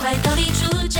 快逃离主角。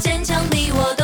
坚强，你我